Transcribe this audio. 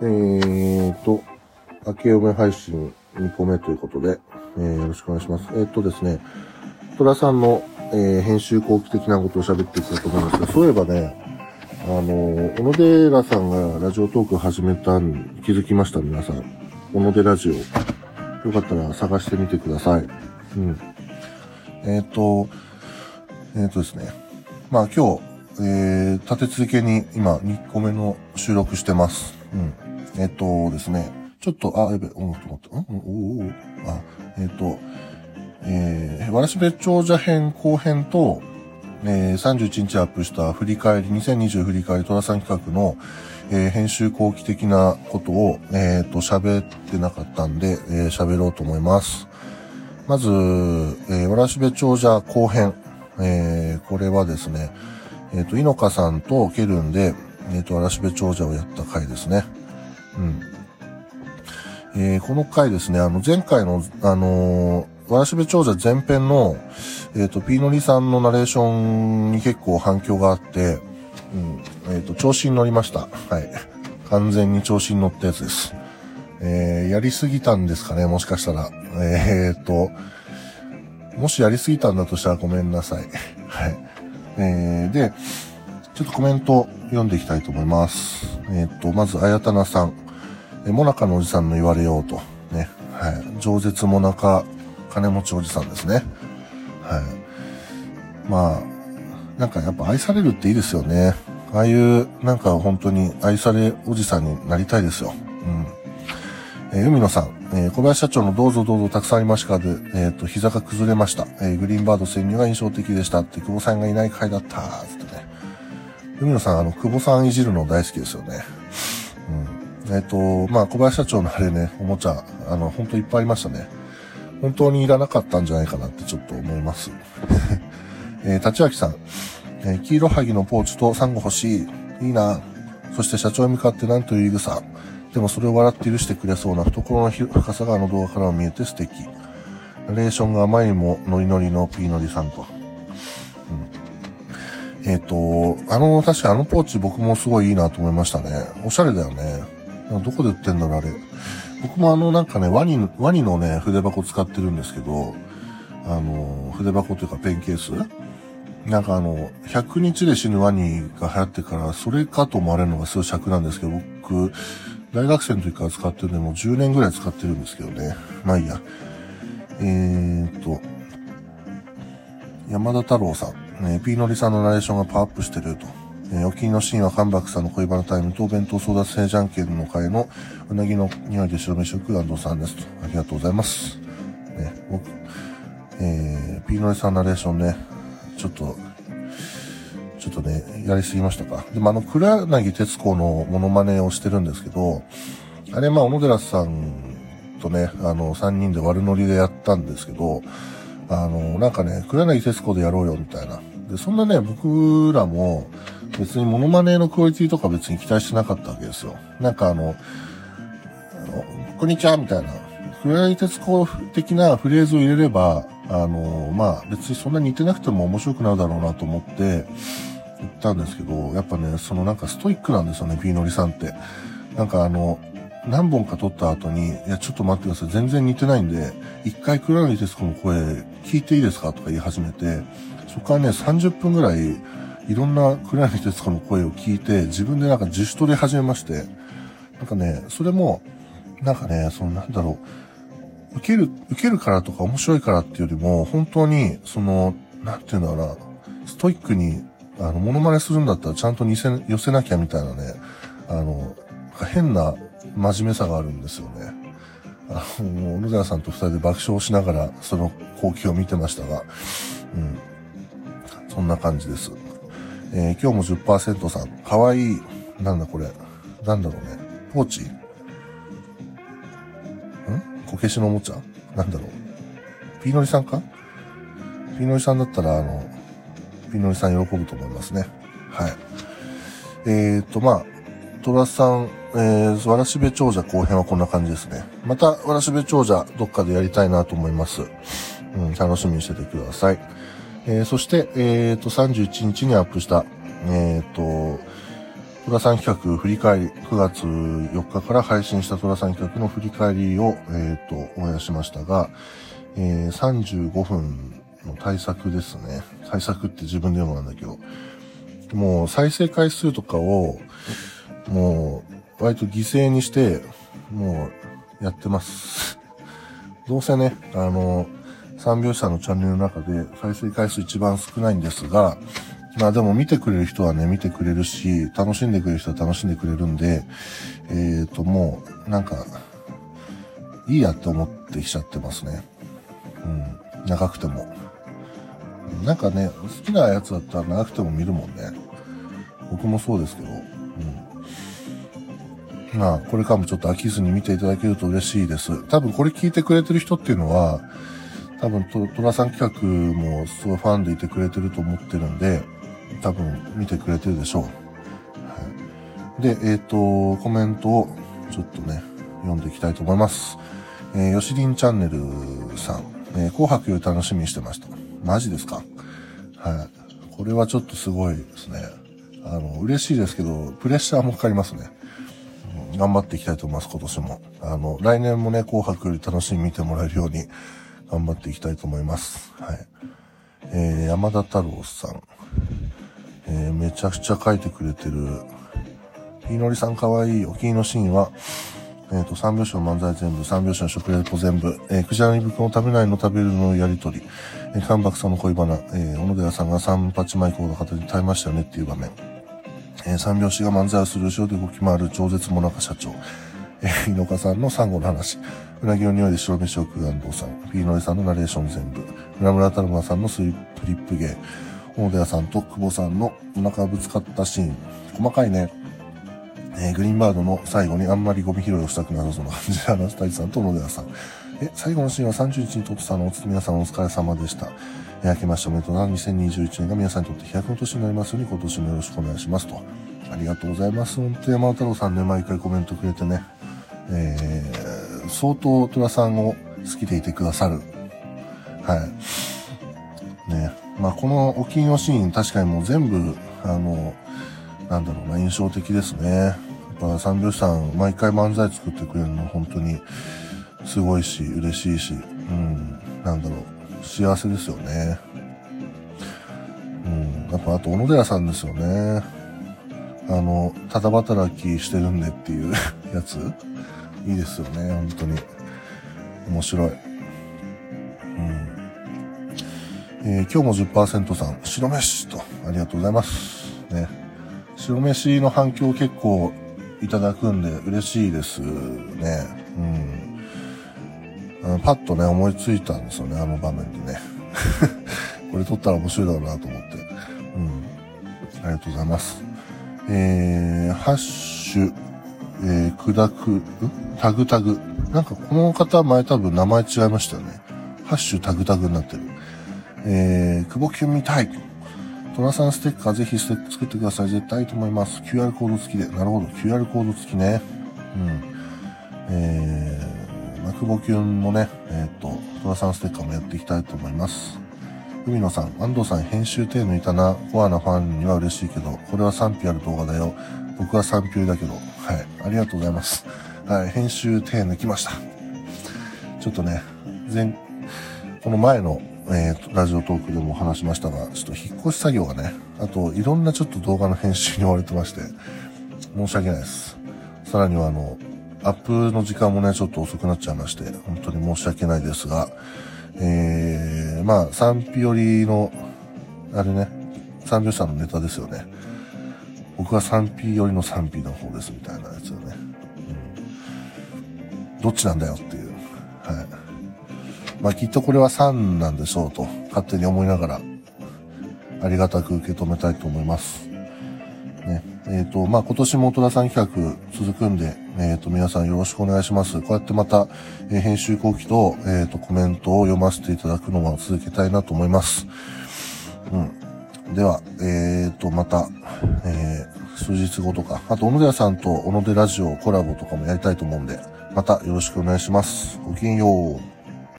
えーと、明けおめ配信2個目ということで、えー、よろしくお願いします。えー、っとですね、トラさんの、えー、編集後期的なことを喋っていこうと思いますが、そういえばね、あの、小野寺さんがラジオトーク始めたん気づきました、皆さん。小野寺ラジオ。よかったら探してみてください。うん。えっ、と、えっ、とですね。まあ今日、えー、立て続けに今2個目の収録してます。うん。えっ、とですね。ちょっと、あ、やべ、おっと待って、ん？おおあ、えっ、と、えー、わらしべ長者編後編と、えー、31日アップした振り返り、2020振り返りトラさん企画の、えー、編集後期的なことを、えっ、ー、と、喋ってなかったんで、えー、喋ろうと思います。まず、えー、わらしべ長者後編。えー、これはですね、えっ、ー、と、井の香さんとケルンで、えっ、ー、と、わらしべ長者をやった回ですね。えー、この回ですね、あの、前回の、あのー、わらしべ長者前編の、えっ、ー、と、ピーノリさんのナレーションに結構反響があって、うん、えっ、と、調子に乗りました。はい。完全に調子に乗ったやつです。えー、やりすぎたんですかね、もしかしたら。えっ、と、もしやりすぎたんだとしたらごめんなさい。はい。えー、で、ちょっとコメント読んでいきたいと思います。えっ、と、まず、あやたなさん。え、もなかのおじさんの言われようと。ね。はい。饒舌もなか、金持ちおじさんですね。はい。まあ、なんかやっぱ愛されるっていいですよね。ああいう、なんか本当に愛されおじさんになりたいですよ。うん。えー、海野さん、えー、小林社長のどうぞどうぞたくさんありましたで、えっ、ー、と、膝が崩れました。えー、グリーンバード潜入が印象的でしたって、久保さんがいない回だった、つってね。海野さん、あの、久保さんいじるの大好きですよね。えっ、ー、と、まあ、小林社長のあれね、おもちゃ、あの、本当いっぱいありましたね。本当にいらなかったんじゃないかなってちょっと思います。えー、立脇さん、えー、黄色はぎのポーチとサンゴ欲しい。いいな。そして社長に向かって何という言い草。でもそれを笑って許してくれそうな懐の深さがあの動画からも見えて素敵。ナレーションがあまりにもノリノリのピーノリさんと。うん、えっ、ー、と、あの、確かあのポーチ僕もすごいいいなと思いましたね。おしゃれだよね。どこで売ってんだろう、あれ。僕もあの、なんかね、ワニ、ワニのね、筆箱使ってるんですけど、あの、筆箱というかペンケース？なんかあの、100日で死ぬワニが流行ってから、それかと思われるのがすごい尺なんですけど、僕、大学生の時から使ってるんで、もう10年ぐらい使ってるんですけどね。まあいいや。えーと、山田太郎さん。ね、ピーノリさんのナレーションがパワーアップしてると。えー、お気にのシーンはカンバクさんの恋バナタイムと弁当争奪戦じゃんけんの会のうなぎの匂いで白飯食う安藤さんですと。ありがとうございます。ね、僕、えー、ピーノリさんナレーションね、ちょっとちょっとね、やりすぎましたか。でもあの、黒柳徹子のモノマネをしてるんですけど、あれまあ、小野寺さんとね、あの、3人で悪ノリでやったんですけど、あの、なんかね、黒柳徹子でやろうよみたいな。で、そんなね、僕らも別にモノマネのクオリティとか別に期待してなかったわけですよ。なんかあの、こんにちはみたいな。黒柳徹子的なフレーズを入れれば、あの、まあ別にそんなに似てなくても面白くなるだろうなと思って、言ったんですけど、やっぱね、そのなんかストイックなんですよね、ピーノリさんって。なんかあの、何本か撮った後に、いや、ちょっと待ってください。全然似てないんで、一回黒柳徹子の声聞いていいですかとか言い始めて、そこからね、30分ぐらい、いろんな黒柳徹子の声を聞いて、自分でなんか自主トレ始めまして、なんかね、それも、なんかね、そのなんだろう、受ける、受けるからとか面白いからっていうよりも、本当に、その、なんていうんだろうな、ストイックにあの、モノマネするんだったらちゃんと似せ、寄せなきゃみたいなね、あの、変な真面目さがあるんですよね。あの、小野寺さんと二人で爆笑しながら、その光景を見てましたが、うん。そんな感じです。えー、今日も10%さん、かわいい、なんだこれ、なんだろうね、ポーチん？こけしのおもちゃ？なんだろうピーノリさんか？ピーノリさんだったら、あの、ピーノリさん喜ぶと思いますね。はい。えーと、まあ、トラさん、えー、わらしべ長者後編はこんな感じですね。また、わらしべ長者どっかでやりたいなと思います。うん、楽しみにしててください。えー、そして、えーと、31日にアップした、えーと、トラさん企画振り返り、9月4日から配信したトラさん企画の振り返りを、えっ、と、オンエアしましたが、え、35分の対策ですね。対策って自分で言うのなんだけど、もう再生回数とかを、もう、割と犠牲にして、もう、やってます。どうせね、あの、三拍子さんのチャンネルの中で再生回数一番少ないんですが、まあでも見てくれる人はね、見てくれるし、楽しんでくれる人は楽しんでくれるんで、えっ、ー、ともう、なんか、いいやって思ってきちゃってますね。うん。長くても。なんかね、好きなやつだったら長くても見るもんね。僕もそうですけど。うん。まあ、これからもちょっと飽きずに見ていただけると嬉しいです。多分これ聞いてくれてる人っていうのは、多分ト、トラさん企画もすごいファンでいてくれてると思ってるんで、多分見てくれてるでしょう。はい、で、えっ、ー、と、コメントをちょっとね、読んでいきたいと思います。えー、よしりんチャンネルさん、えー、紅白より楽しみにしてました。マジですか？はい。これはちょっとすごいですね。あの、嬉しいですけど、プレッシャーもかかりますね。頑張っていきたいと思います、今年も。あの、来年もね、紅白より楽しみに見てもらえるように頑張っていきたいと思います。はい。えー、山田太郎さん。えー、めちゃくちゃ書いてくれてる。ひいのりさんかわいい。お気に入りのシーンは、えっ、ー、と、三拍子の漫才全部、三拍子の食レポ全部、えー、クジラに袋を食べないの食べるのやりとり、えー、関白さんの恋バナ、えー、小野寺さんが三八マイクほど方に耐えましたよねっていう場面、えー、三拍子が漫才をする後ろで動き回る超絶もなか社長、えー、井岡さんのサンゴの話、うなぎの匂いで白飯を食う安藤さん、ピーノリさんのナレーション全部、村村太郎さんのスリップリップゲー、小野寺さんと久保さんのお腹ぶつかったシーン、細かいね。えー、グリーンバードの最後にあんまりゴミ拾いをしたくなさそうな感じで、アナスタイさんと野寺さん。え、最後のシーンは30日に撮ったのおつ皆さんお疲れ様でした。えー、明けましておめでとうな2021年が皆さんにとって飛躍の年になりますように今年もよろしくお願いしますと。ありがとうございます。本当山太郎さんね、毎回コメントくれてね、えー、相当虎さんを好きでいてくださる。はい。ね。まあ、このお気に入りのシーン、確かにもう全部、あの、なんだろうな、印象的ですね。やっぱ三拍子さん、毎回漫才作ってくれるの本当にすごいし、嬉しいし、うん、なんだろう、幸せですよね。うん、やっぱあと、小野寺さんですよね。あの、ただ働きしてるんでっていうやつ。いいですよね、本当に。面白い。うん。えー、今日も10%さん、白飯と、ありがとうございます。ね。白飯の反響結構いただくんで嬉しいですね。うん。あのパッとね、思いついたんですよね、あの場面でね。これ撮ったら面白いだろうなと思って。うん。ありがとうございます。えー、ハッシュ、えー、砕く、ん？タグタグ。なんかこの方前多分名前違いましたよね。ハッシュタグタグになってる。えー、久保キュン見たい。トラさんステッカーぜひステック作ってください。絶対いいと思います。QR コード付きで。なるほど。QR コード付きね。うん。えー、マクボキュンもね、えっ、と、トラさんステッカーもやっていきたいと思います。海野さん、安藤さん編集手抜いたな。コアなファンには嬉しいけど、これは賛否ある動画だよ。僕は賛否だけど。はい。ありがとうございます。はい。編集手抜きました。ちょっとね、前、この前のえー、ラジオトークでも話しましたが、ちょっと引っ越し作業がね、あといろんなちょっと動画の編集に追われてまして、申し訳ないです。さらにはあの、アップの時間もね、ちょっと遅くなっちゃいまして、本当に申し訳ないですが、えー、まあ、賛否よりの、あれね、賛美さんのネタですよね。僕は賛否よりの賛否の方ですみたいなやつよね。うん、どっちなんだよっていう。はい。まあきっとこれは3なんでしょうと、勝手に思いながら、ありがたく受け止めたいと思います。ね。えっ、ー、と、まあ今年も虎さん企画続くんで、えっ、ー、と、皆さんよろしくお願いします。こうやってまた、えー、編集後期と、えっ、と、コメントを読ませていただくのも続けたいなと思います。うん。では、えっ、と、また、えー数日後とか、あと、小野寺さんと小野寺ラジオコラボとかもやりたいと思うんで、またよろしくお願いします。ごきげんよう。